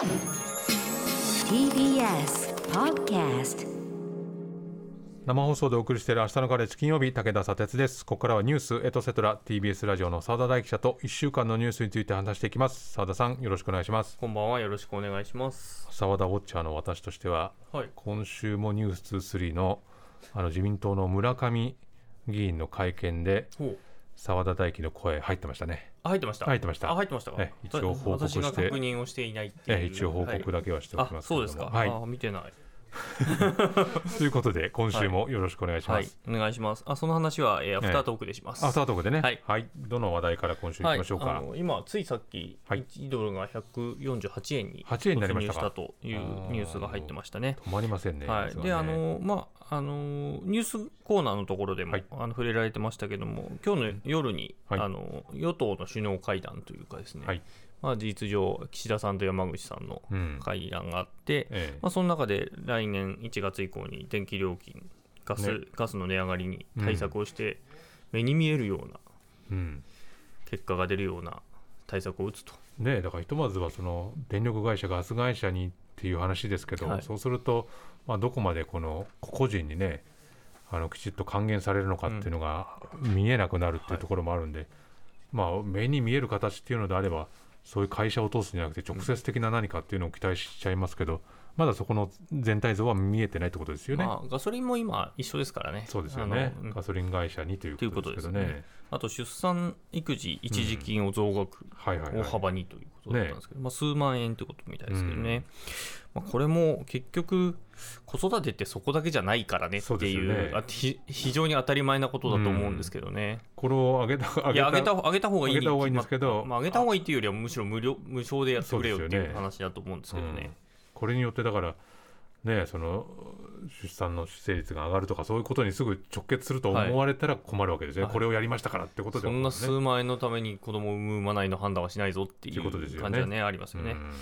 TBS Podcast 生放送でお送りしている明日のカレッジ金曜日武田砂鉄ですここからはニュースエトセトラ TBS ラジオの澤田大記者と1週間のニュースについて話していきます澤田さんよろしくお願いしますこんばんはよろしくお願いします。澤田ウォッチャーの私としてははい。今週もニュース23のあの自民党の村上議員の会見で。澤田大輝の声入ってましたねあ入ってました？入ってましたあ入ってましたか？ええ一応報告して確認をしていないっていう。え一応報告だけはしておきますそうですか。はいあ見てない。ということで今週もよろしくお願いしはい。ます、。お願いします。あその話は、えーアフタートークでします。アフタートークでね。はい。どの話題から今週行きましょうか、今ついさっきはい。1ドルが148円に8円になりましたというニュースが入ってましたね。止まりませんねはい、であのまああのニュースコーナーのところでも、はい。あの触れられてましたけども今日の夜に、はい。あの与党の首脳会談というかですね、はいまあ、事実上岸田さんと山口さんのうん。会談があって、ええ。まあ、その中で来年1月以降に電気料金ガス,、ね。ガスの値上がりに対策をして、目に見えるようなうん。結果が出るような対策を打つと。ねえだからひとまずはその電力会社ガス会社にっていう話ですけど、はい。そうすると、まあ、どこまでこの個々人にねあのきちっと還元されるのかっていうのが見えなくなるっていうところもあるんで、まあ、目に見える形っていうのであればそういう会社を通すんじゃなくて直接的な何かっていうのを期待しちゃいますけど、まだそこの全体像は見えてないってことですよね。まあ、ガソリンも今一緒ですからね。そうですよねガソリン会社にというこですけどね。こととですね。あと出産育児一時金を増額、大幅にということだったんですけど、まあ、数万円ということみたいですけどね、まあ、これも結局、子育てってそこだけじゃないからねっていうねあひ非常に当たり前なことだと思うんですけどね。これを上げた上いや上げた上げた方がいいに上げた方がいいんですけど決まあ、上げた方がいいっていうよりはむしろ無料無償でやってくれよっていう話だと思うんですけどね。うんこれによってだからねその出産の出生率が上がるとかそういうことにすぐ直結すると思われたら困るわけですね、はい。これをやりましたからってことでは。そんなね数万円のために子供を産む産まないの判断はしないぞっていう感じはねありますよね。うん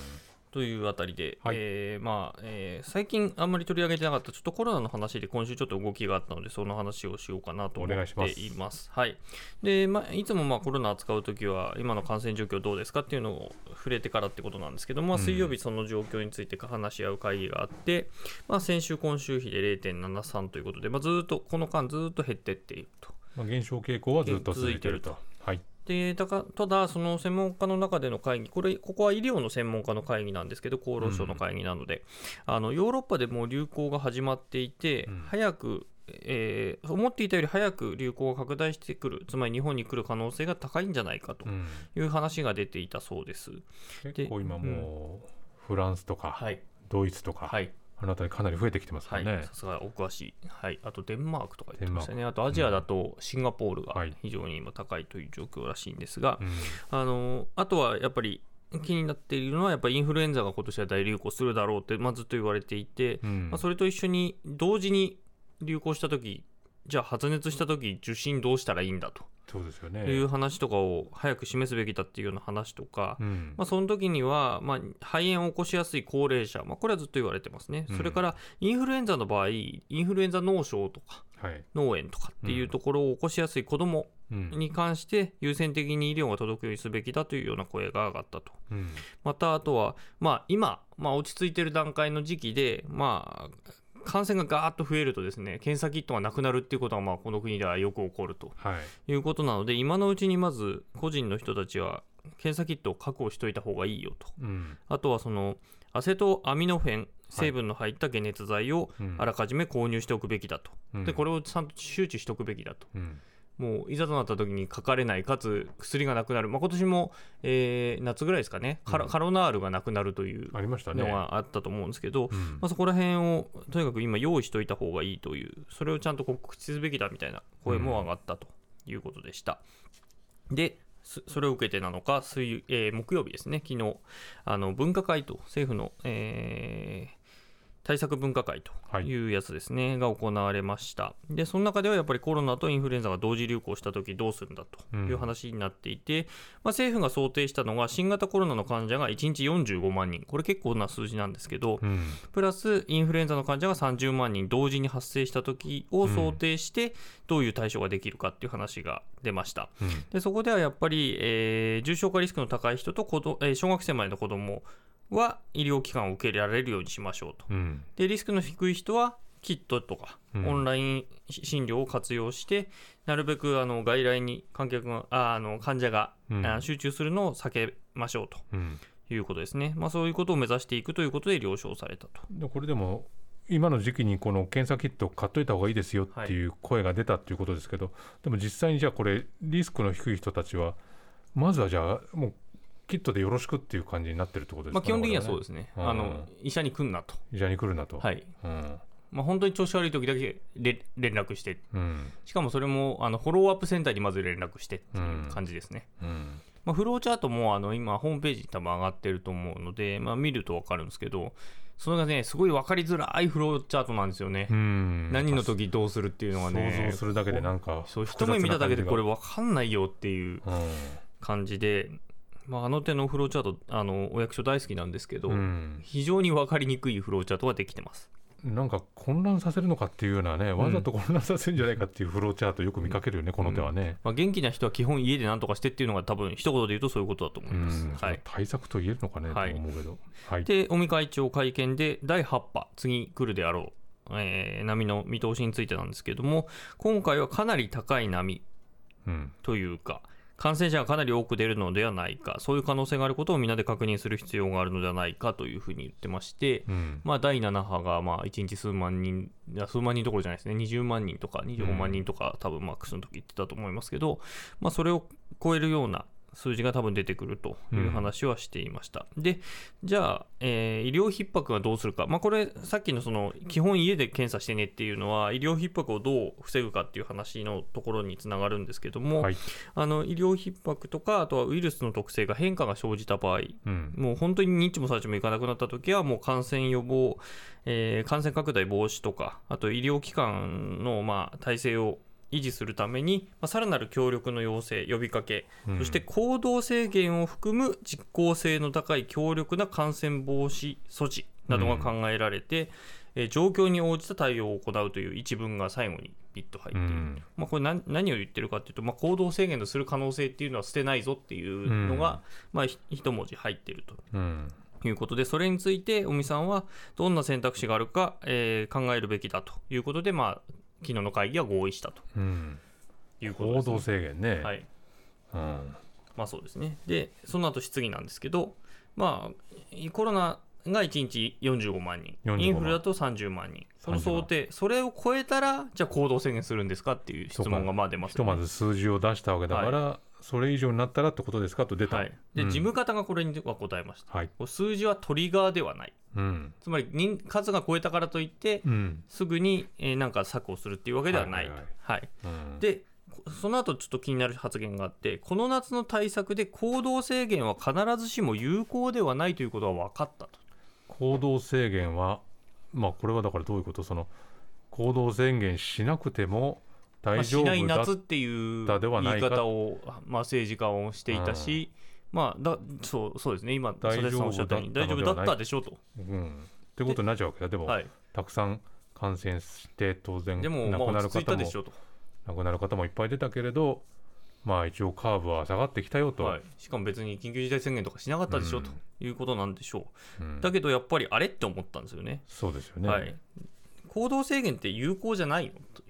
というあたりで、はい。えーまあえー最近あんまり取り上げてなかったちょっとコロナの話で今週ちょっと動きがあったのでその話をしようかなと思っていします。います。はい。でまあ、いつもまあコロナ扱うときは今の感染状況どうですかっていうのを触れてからってことなんですけど、まあ、うん。水曜日その状況について話し合う会議があって、まあ、先週今週比で0.73ということで、まあ、ずーっとこの間ずーっと減ってっていると。まあ、減少傾向はずっと続いているとでだかただ、その専門家の中での会議、これここは医療の専門家の会議なんですけど、厚労省の会議なので、あのヨーロッパでもう流行が始まっていて、うん。早く、えー思っていたより早く流行が拡大してくる、つまり日本に来る可能性が高いんじゃないかとうん。いう話が出ていたそうです。結構今もうフランスとかはい、ドイツとか、はい、あの辺りかなり増えてきてますよはい、ね、さすがお詳しい、はい、あとデンマークとか言ってましたね、あとアジアだとシンガポールがはい。非常に今高いという状況らしいんですが、うん。あのあとはやっぱり気になっているのは、やっぱりインフルエンザが今年は大流行するだろうって、まあ、ずっと言われていて、うん。まあ、それと一緒に同時に流行したとき、じゃあ発熱したとき、受診どうしたらいいんだと。そうですよね。いう話とかを早く示すべきだっていうような話とか、うん。まあ、その時には、まあ、肺炎を起こしやすい高齢者、まあ、これはずっと言われてますね、うん。それからインフルエンザの場合、インフルエンザ脳症とかはい。脳炎とかっていうところを起こしやすい子どもうんに関して優先的に医療が届くようにすべきだというような声が上がったと。うんまたあとは、まあ、今、まあ、落ち着いている段階の時期で、まあ、感染がガーッと増えるとですね検査キットがなくなるっていうことはまあこの国ではよく起こるとはい。いうことなので今のうちにまず個人の人たちは検査キットを確保しておいた方がいいよと。うん。あとはそのアセトアミノフェン成分の入った解熱剤をうん。あらかじめ購入しておくべきだと、うん。でこれをちゃんと周知しておくべきだと。うんもういざとなった時にかかれないかつ薬がなくなる、まあ、今年も、えー夏ぐらいですかね。カロ,、うん。カロナールがなくなるというありましたね。のがあったと思うんですけど、うん。まあ、そこら辺をとにかく今用意しておいた方がいいというそれをちゃんと告知すべきだみたいな声も上がったということでした。でそそれを受けてなのか水、えー木曜日ですね。昨日あの分科会と政府の、えー対策分科会とい。うやつですね、が行われました。で、その中ではやっぱりコロナとインフルエンザが同時流行したときどうするんだという話になっていて、まあ、政府が想定したのが新型コロナの患者が1日45万人、これ結構な数字なんですけど、うん。プラスインフルエンザの患者が30万人同時に発生した時を想定して、どういう対処ができるかっていう話が出ました。うん。でそこではやっぱり、えー重症化リスクの高い人と子ど、えー小学生までの子どもは医療機関を受けられるようにしましょうと。うん。でリスクの低い人はキットとか、うん。オンライン診療を活用してなるべくあの外来に観客がああの患者が、うん。あ集中するのを避けましょうと。うん。いうことですね、まあ、そういうことを目指していくということで了承されたと。でこれでも今の時期にこの検査キットを買っといた方がいいですよっていう声が出たっていうことですけど、でも実際にじゃあこれリスクの低い人たちはまずはじゃあもうキットでよろしくっていう感じになってるってことですか、まあ、基本的にはそうでですね、うん。あの医者に来んなと、医者に来るなと、はい。うん。まあ、本当に調子悪い時だけれ連絡して、うん。しかもそれもあのフォローアップセンターにまず連絡してっていう感じですね。うん。まあ、フローチャートもあの今、ホームページに多分上がってると思うので、まあ、見ると分かるんですけど、それがね、すごい分かりづらいフローチャートなんですよね。うん。何の時どうするっていうのがね、想像するだけでなんかそう一目見ただけでこれは、分かんないよっていう感じで、まあ、あの手のフローチャート、あのお役所大好きなんですけど、うん非常に分かりにくいフローチャートができてます。なんか混乱させるのかっていうようなね、わざと混乱させるんじゃないかっていうフローチャートよく見かけるよね、この手はね。まあ、元気な人は基本家で何とかしてっていうのが多分一言で言うとそういうことだと思ういます。ん、はい、対策と言えるのかね、はいと思うけど。はい。で、尾身会長会見で第8波、次来るであろう、えー波の見通しについてなんですけれども、今回はかなり高い波うん。というか、感染者がかなり多く出るのではないか、そういう可能性があることをみんなで確認する必要があるのではないかというふうに言ってまして、うん。まあ、第7波がまあ1日数万人、数万人どころじゃないですね、20万人とか25万人とか、多分マックスの時言ってたと思いますけど、まあ、それを超えるような数字が多分出てくるという話はしていました。で、じゃあ、えー医療逼迫はどうするか、まあ、これ、さっきのその基本家で検査してねっていうのは、医療逼迫をどう防ぐかっていう話のところにつながるんですけども、はい。あの医療逼迫とか、あとはウイルスの特性が変化が生じた場合、うん。もう本当にニッチもサーチもいかなくなったときは、もう感染予防、えー感染拡大防止とか、あと医療機関のまあ体制を維持するために、まあ、さらなる協力の要請、呼びかけ、うんそして行動制限を含む実効性の高い強力な感染防止措置などが考えられて、えー状況に応じた対応を行うという一文が最後にピッと入っている。うん。まあ、これ何何を言ってるかっていうと、まあ、行動制限のする可能性っていうのは捨てないぞっていうのが、まあ、ひ一文字入ってるとうん。いうことで、それについて尾身さんはどんな選択肢があるか、えー考えるべきだということで、まあ、昨日の会議は合意したとうん。いうことです、ね。行動制限ね。はいうん。まあそうですね。で、その後質疑なんですけど、まあ、コロナが1日45万人、45万インフルだと30万人、その想定、それを超えたら、じゃあ行動制限するんですかっていう質問がまあ出ますよね。ひとまず数字を出したわけだから、それ以上になったらってことですか？と出た。はい、で、うん事務方がこれには答えました。はい。数字はトリガーではない。うん。つまり人数が超えたからといって、うん。すぐに、えーなんか策をするっていうわけではない。で、こその後ちょっと気になる発言があって、この夏の対策で行動制限は必ずしも有効ではないということが分かったと。行動制限は、まあ、これはだからどういうこと？その行動制限しなくてもまあ、大丈しない夫だ、夏っていう言ない方を、まあ、政治家をしていたし、まあだそうそうですね、今、大丈夫だ大丈夫だったでしょうと。うん、ってことになっちゃうわけだ。でも、はい、たくさん感染して当然でも、亡くなる方も。亡くなる方もいっぱい出たけれどまあ一応カーブは下がってきたよと、はい、しかも別に緊急事態宣言とかしなかったでしょううん。ということなんでしょう。うん。だけどやっぱりあれって思ったんですよね。そうですよね、はい、行動制限って有効じゃないの？と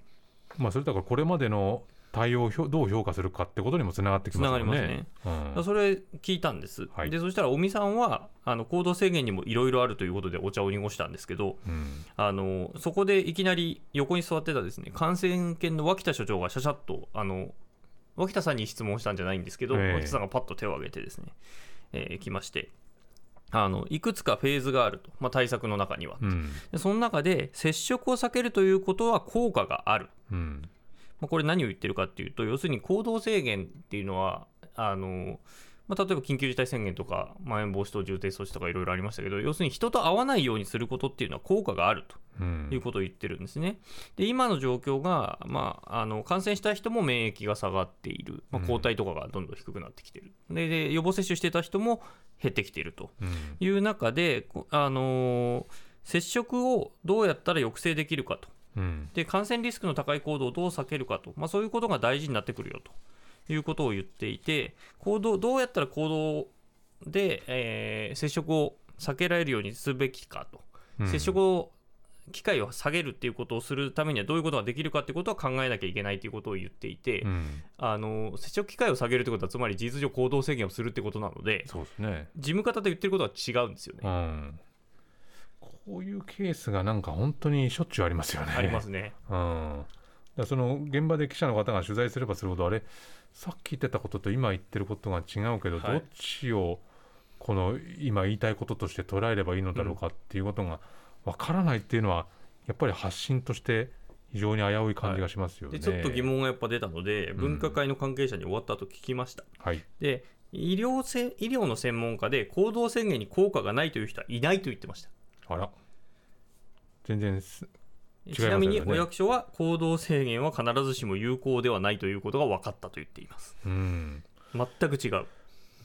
まあそれだからこれまでの対応をどう評価するかってことにもつながってきますよね。つながりますね。それ聞いたんです、はい。でそしたら尾身さんはあの行動制限にもいろいろあるということでお茶を濁したんですけどうん。うんあのそこでいきなり横に座ってたですね感染研の脇田所長がしゃしゃっとあの脇田さんに質問したんじゃないんですけど、ええ。脇田さんがパッと手を挙げてですね、えー来ましてあのいくつかフェーズがあると、まあ、対策の中には、うん。でその中で接触を避けるということは効果がある。うんまあ、これ何を言ってるかっていうと、要するに行動制限っていうのは、あのまあ、例えば緊急事態宣言とか、まん延防止等重点措置とかいろいろありましたけど、要するに人と会わないようにすることっていうのは効果があるとうん。いうことを言ってるんですね。で、今の状況が、まあ、あの感染した人も免疫が下がっている、まあ、抗体とかがどんどん低くなってきている、でで予防接種してた人も減ってきているとうん。いう中で、こあの接触をどうやったら抑制できるかと。うんで感染リスクの高い行動をどう避けるかと、まあ、そういうことが大事になってくるよということを言っていて行動どうやったら行動で、えー接触を避けられるようにすべきかと、うん接触を機会を下げるっていうことをするためにはどういうことができるかっていうことは考えなきゃいけないということを言っていて、うんあの接触機会を下げるってことはつまり事実上行動制限をするってことなのでそうですね。事務方と言ってることは違うんですよね。うん。こういうケースがなんか本当にしょっちゅうありますよね。ありますね。うん、だその現場で記者の方が取材すればするほどあれさっき言ってたことと今言ってることが違うけど、はいどっちをこの今言いたいこととして捉えればいいのだろうかっていうことがわからないっていうのはやっぱり発信として非常に危うい感じがしますよね。でちょっと疑問がやっぱ出たので、ん分科会の関係者に終わった後聞きました。はい、で医療せ医療の専門家で行動制限に効果がないという人はいないと言ってました。あら。全然す違いますね。なみにお役所は行動制限は必ずしも有効ではないということが分かったと言っています。うん。全く違う。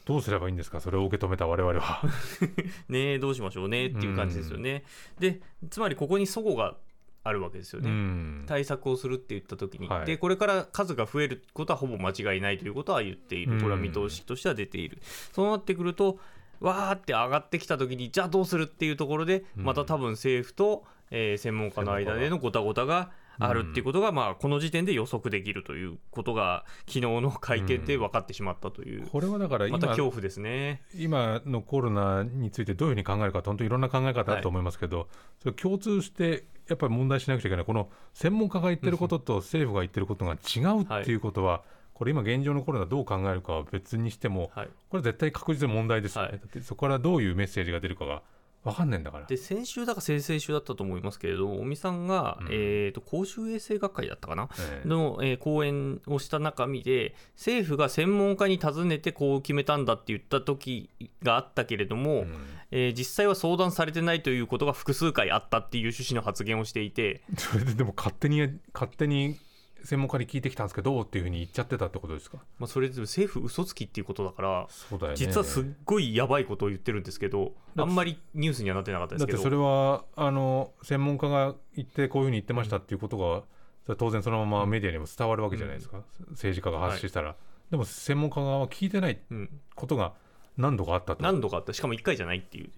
どうすればいいんですか？それを受け止めた我々は。ねえどうしましょうねっていう感じですよね。でつまりここに齟齬があるわけですようね。ん。対策をするって言った時に、はい。でこれから数が増えることはほぼ間違いないということは言っている、うんこれは見通しとしては出ている、そうなってくると、わーって上がってきた時に、じゃあどうするっていうところで、うん。また多分政府と、えー専門家の間でのごたごたがあるっていうことが、まあ、この時点で予測できるということが、昨日の会見で分かってしまったという、これはだから今また恐怖ですね。今のコロナについてどういうふうに考えるか本当いろんな考え方あると思いますけど、それ共通してやっぱり問題しなくちゃいけない。この専門家が言ってることと政府が言ってることが違うっていうことは、これ今現状のコロナどう考えるかは別にしてもはい、これ絶対確実に問題ですよね、はい。だってそこからどういうメッセージが出るかが分かんないんだから。で先週だか先々週だったと思いますけれど尾身さんが、うん。えー、と公衆衛生学会だったかな、ええ。の、えー講演をした中身で政府が専門家に尋ねてこう決めたんだって言った時があったけれども、うん。えー実際は相談されてないということが複数回あったっていう趣旨の発言をしていて。それででも勝手に勝手に専門家に聞いてきたんですけどっていうふうに言っちゃってたってことですか？まあ、それで政府嘘つきっていうことだからそうだよね。実はすっごいやばいことを言ってるんですけどあんまりニュースにはなってなかったですけど。だってそれはあの専門家が言ってこういうふうに言ってましたっていうことが、それは当然そのままメディアにも伝わるわけじゃないですか、政治家が発信したら、でも専門家側は聞いてないうん、ことが何度かあったと。何度かあった。しかも1回じゃないっていう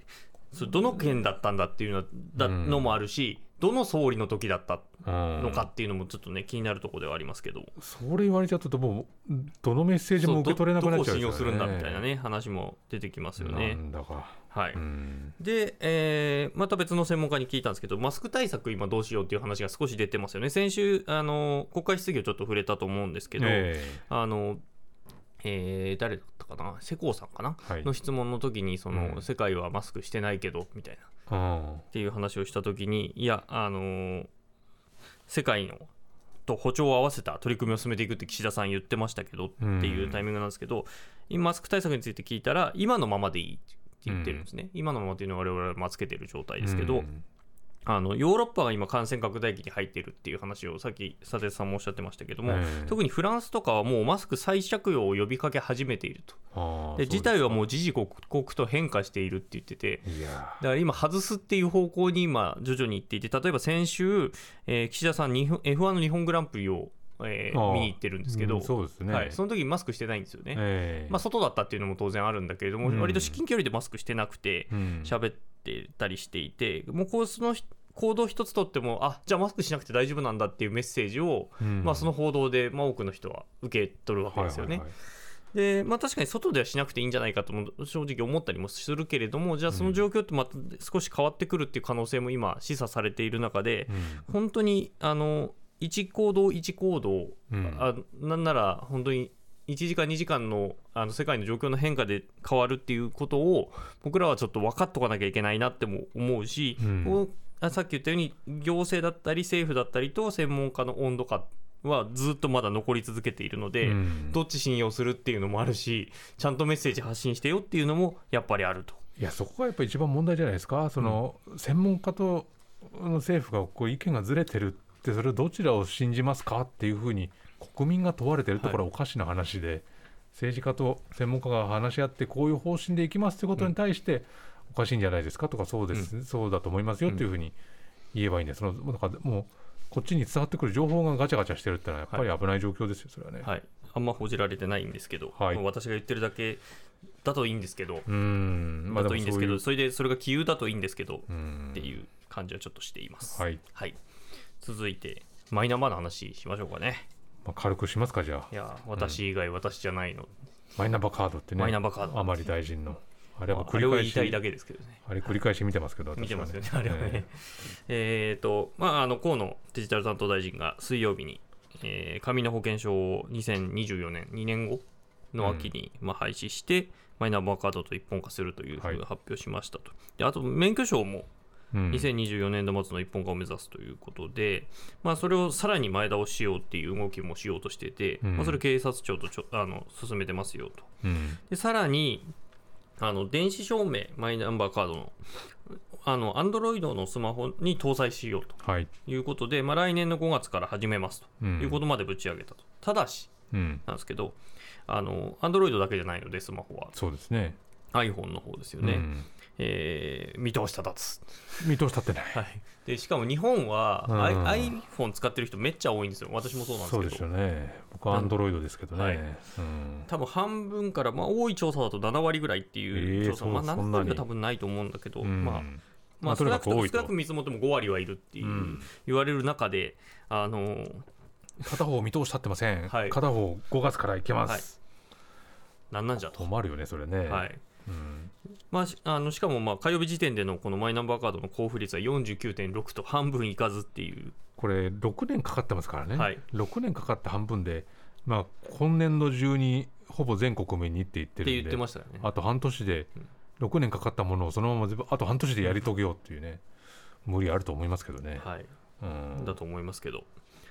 それどの件だったんだっていうのだうん。のもあるしどの総理の時だったうん。のかっていうのもちょっとね気になるところではありますけど。それ言われちゃうともうどのメッセージも受け取れなくなっちゃうそうどどこを信用するんだみたいなねね話も出てきますよなね。んだか、はい。うん。で、えーまた別の専門家に聞いたんですけど、マスク対策、今どうしようっていう話が少し出てますよね、先週、あの国会質疑をちょっと触れたと思うんですけど、えあのえー誰だったかな、世耕さんかな、はい。の質問の時にその、うん。世界はマスクしてないけどみたいな。っていう話をした時に、いや、あのー世界のと歩調を合わせた取り組みを進めていくって岸田さん言ってましたけどっていうタイミングなんですけど、今マスク対策について聞いたら、今のままでいいって言ってるんですね。今のままっていうのは我々はまあつけてる状態ですけど、うんあのヨーロッパが今感染拡大期に入っているっていう話をさっき佐哲さんもおっしゃってましたけども、ええ。特にフランスとかはもうマスク再着用を呼びかけ始めていると。で事態はもう時々刻々と変化しているって言ってて、だから今、外すっていう方向に今、徐々に行っていて、例えば先週、えー岸田さん、日本 F1 の日本グランプリを、えー見に行ってるんですけど、うんそうですね、はい、その時マスクしてないんですよね。ええ。まあ、外だったっていうのも当然あるんだけれども、うん。割と至近距離でマスクしてなくて、うん。喋ってたりしていて、もうこうその行動一つとっても、あじゃあマスクしなくて大丈夫なんだっていうメッセージを、うん。まあ、その報道で、まあ、多くの人は受け取るわけですよね。はいはいはい。でまあ、確かに外ではしなくていいんじゃないかとも正直思ったりもするけれどもじゃあその状況ってまた少し変わってくるっていう可能性も今示唆されている中で本当にあの1行動1行動、うん。あなんなら本当に1時間2時間のあの世界の状況の変化で変わるっていうことを僕らはちょっと分かっとかなきゃいけないなっても思うし、うん。さっき言ったように行政だったり政府だったりと専門家の温度感はずっとまだ残り続けているので、うん。どっち信用するっていうのもあるしちゃんとメッセージ発信してよっていうのもやっぱりあると。いやそこがやっぱり一番問題じゃないですか、その専門家と政府がこう意見がずれてるって、それをどちらを信じますかっていうふうに国民が問われてるところはおかしな話で、政治家と専門家が話し合って、こういう方針でいきますってことに対して、おかしいんじゃないですかとか、そうです、そうだと思いますよっていうふうに言えばいいんで、そのだからもう、こっちに伝わってくる情報がガチャガチャしてるってのは、やっぱり危ない状況ですよ、それはね。はい、あんま報じられてないんですけど、はい。私が言ってるだけだといいんですけど、うん。まあだといいんですけどもそれでそれが杞憂だといいんですけど、っていう感じはちょっとしています。はい、続いてマイナンバーの話しましょうかね。まあ、軽くしますかじゃあいや私以外私じゃないの、マイナンバーカードってねマイナンバーカード甘利大臣のあれはまああれを繰り返し言いたいだけですけどね。あれ繰り返し見てますけど私は見てますよね、あれはね。えっ、と、まあ、あの河野デジタル担当大臣が水曜日に、えー紙の保険証を2024年、2年後の秋に、まあ、廃止して、マイナンバーカードと一本化するというふうにはい発表しましたと。であと、免許証もうん2024年度末の一本化を目指すということで、まあ、それをさらに前倒ししようっていう動きもしようとしてて、うん。まあ、それ警察庁とちょあの進めてますよと。うん。でさらにあの電子証明マイナンバーカードのあの Android のスマホに搭載しようと。はい、いうことで、まあ、来年の5月から始めますと。うん。いうことまでぶち上げたと、ただしうん、なんですけどあの Android だけじゃないのでスマホは。そうですね。iPhone の方ですよね、うんえー見通し立たつ、見通し立ってない。はい、でしかも日本は、うん。iPhone 使ってる人めっちゃ多いんですよ。私もそうなんですけど。そうですよね。僕はアンドロイドですけどね、はい。うん。多分半分から、まあ、多い調査だと7割ぐらいっていうえー調査、まあ、そうそん7なに。割は多分ないと思うんだけど、うん。まあ、ままああ、少なくとも少なく見積もっても5割はいるっていう、うん。言われる中で、あの片方見通し立ってません、はい。片方5月から行けます、なんなんじゃと。困るよねそれね、はい。うんまあ、しあのしかもまあ火曜日時点でのこのマイナンバーカードの交付率は49.6と半分いかずっていう、これ6年かかってますからね、はい。6年かかって半分で、まあ、今年度中にほぼ全国民にって言ってってるんで言ってましたよね。あと半年で6年かかったものをそのままあと半年でやり遂げようっていうね無理あると思いますけどね、はい、うん。だと思いますけど。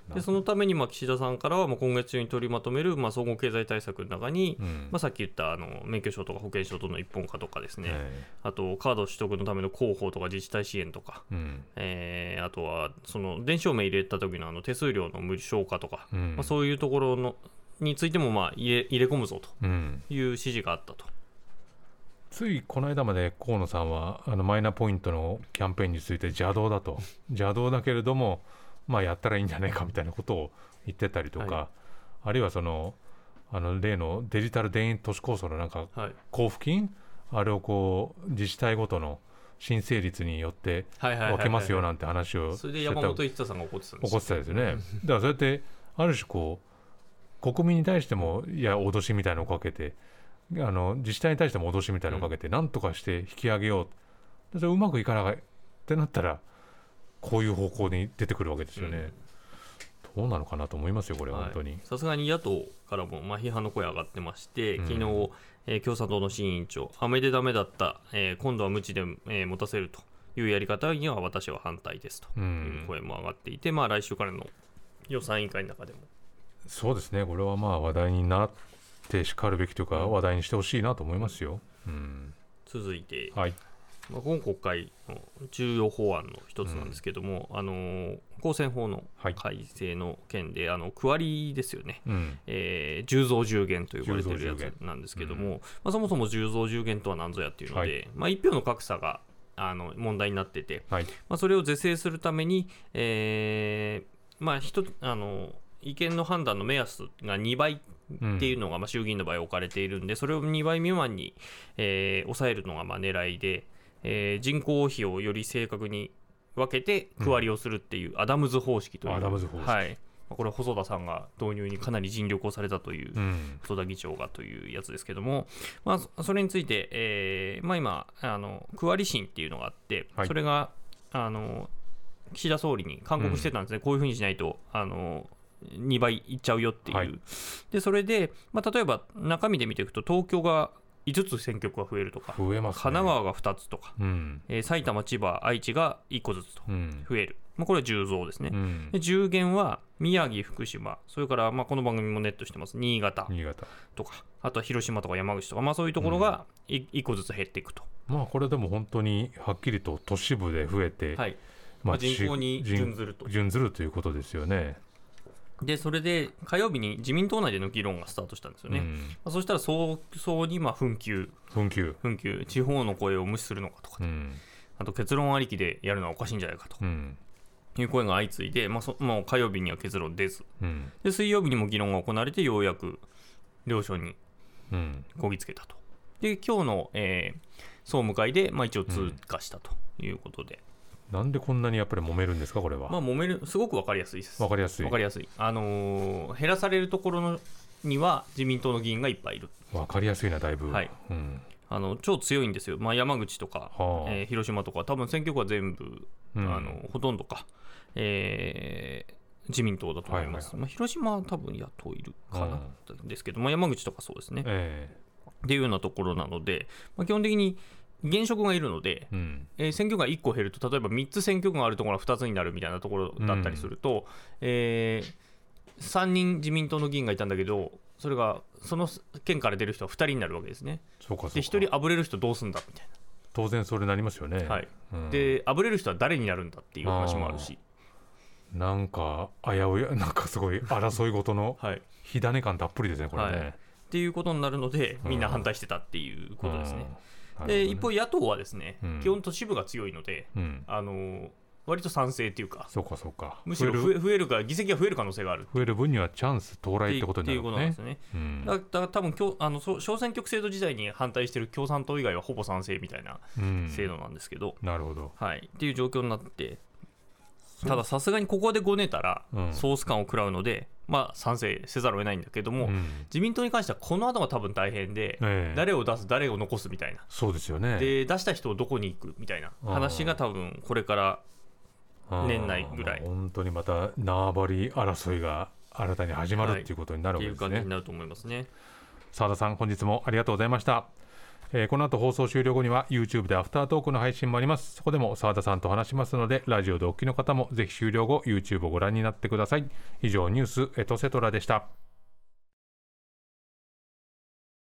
な。でそのためにまあ岸田さんからはまあ今月中に取りまとめるまあ総合経済対策の中に、うん。まあ、さっき言ったあの免許証とか保険証との一本化とかですね、えあとカード取得のための広報とか自治体支援とか、えうん。えーあとはその電子証明入れた時のあの手数料の無償化とか、うん。まあ、そういうところのについてもまあ入れ入れ込むぞと。うん。いう指示があったと。ついこの間まで河野さんはあのマイナポイントのキャンペーンについて邪道だと。邪道だけれどもまあやったらいいんじゃないかみたいなことを言ってたりとか、はあるいはそのあの例のデジタル田園都市構想のなんかはい。交付金？あれをこう自治体ごとの申請率によってはいはいはいはい分けますよなんて話をそれで山本一太さんが怒ってたんです怒ってたですよね。だからそうやってある種こう国民に対してもいや脅しみたいなのをかけてあの自治体に対しても脅しみたいなのをかけて、なんとかして引き上げよう。でそれうまくいかないってなったらこういう方向に出てくるわけですよね。どうなのかなと思いますよこれはい。本当に。さすがに野党からもまあ批判の声上がってまして、うん。昨日、えー共産党の新委員長、雨でダメだった、えー今度は無知で、えー持たせるというやり方には私は反対ですと。ういうん声も上がっていて、まあ、来週からの予算委員会の中でも、そうですね。これはまあ話題になってしかるべきというか、うん。話題にしてほしいなと思いますよ。うん、続いて、はい、まあ、今国会の重要法案の一つなんですけども、あのー公選法のはい改正の件で、あの区割りですよね。うん。えー10増10減と呼ばれてるや10増10つなんですけども、まあ、そもそも10増10減とは何ぞやっていうので、はい。まあ、1票の格差があの問題になってて、はい。まあ、それを是正するために、えーまあ、一つあの意見の判断の目安が2倍っていうのが、まあ、衆議院の場合置かれているんで、それを2倍未満に、えー抑えるのがまあ狙いで、えー人口比をより正確に分けて区割りをするっていう、アダムズ方式という、アダムズ方式。はい。まあこれは細田さんが導入にかなり尽力をされたといううん。細田議長がというやつですけども、まあ、そそれについて、えーまあ、今あの、区割り審っていうのがあって、はい。それがあの岸田総理に勧告してたんですね、こういうふうにしないとあの2倍いっちゃうよっていう、はい。でそれで、まあ、例えば中身で見ていくと、東京が5つ選挙区が増えるとか、ね。神奈川が2つとか、うん。えー埼玉、千葉、愛知が1個ずつとうん。増える、まあ、これは10増ですね。うん。で10減は宮城、福島、それからまあこの番組もネットしてます、新潟とか、あとは広島とか山口とか、まあ、そういうところがい1個ずつ減っていくと。まあこれでも本当にはっきりと都市部で増えて、はい。ままあ人口に人準ずると。準ずるということですよね。で、それで火曜日に自民党内での議論がスタートしたんですよね。うん。まあ、そしたら早々にまあ紛糾、紛糾。紛糾、地方の声を無視するのかとか、うん。あと結論ありきでやるのはおかしいんじゃないかと。うん。いう声が相次いで、まあそもう火曜日には結論出ず、うん。で水曜日にも議論が行われて、ようやく了承にうん。こぎつけたと。で今日の、えー総務会で、まあ、一応通過したということで、なんでこんなにやっぱり揉めるんですかこれは、まあ揉めるすごく分かりやすいです。わかりやすい。わかりやすい。あのー減らされるところのには自民党の議員がいっぱいいる。わかりやすいなだいぶ、はい。うん。あの超強いんですよ、まあ、山口とか、はあ。えー広島とか多分選挙区は全部、うん。あのほとんどか、えー自民党だと思います、はいはいまあ、広島は多分野党いるかなですけど、まあ、山口とかそうですね、え。っていうようなところなので、まあ、基本的に現職がいるので、えうん。えー選挙区が1個減ると例えば3つ選挙区があるところが2つになるみたいなところだったりすると、え3人自民党の議員がいたんだけどそれがその県から出る人は2人になるわけですね。で1人あぶれる人どうすんだみたい当然それなりますよね、な、はい。うん。であぶれる人は誰になるんだっていう話もあるし、なんか危ういなんかすごい争いごとの火種感たっぷりですねこれね、はい。ていうことになるのでみんな反対してたっていうことですね、うんで一方野党はですね、うん。基本都市部が強いのでうん。あのー割と賛成っていうかそうかそうか。むしろ増える増え増えるか議席が増える可能性がある増える分にはチャンス到来ってことになるんですよね。うん。だだから多分あの小選挙区制度時代に反対してる共産党以外はほぼ賛成みたいなうん。制度なんですけど、なるほど。はい、っていう状況になってたださすがにここでごねたらうん。ソース感を食らうので、まあ賛成せざるを得ないんだけども、うん。自民党に関してはこの後が多分大変で、ええ。誰を出す誰を残すみたいな。そうですよね。で出した人をどこに行くみたいな話が多分これから年内ぐらい。本当にまた縄張り争いが新たに始まるっていうことになるっていう感じわけですねになると思いますね。澤田さん本日もありがとうございました、えーこの後放送終了後には YouTube でアフタートークの配信もあります。そこでも澤田さんと話しますのでラジオでお聞きの方もぜひ終了後 YouTube をご覧になってください。以上ニュースエトセトラでした。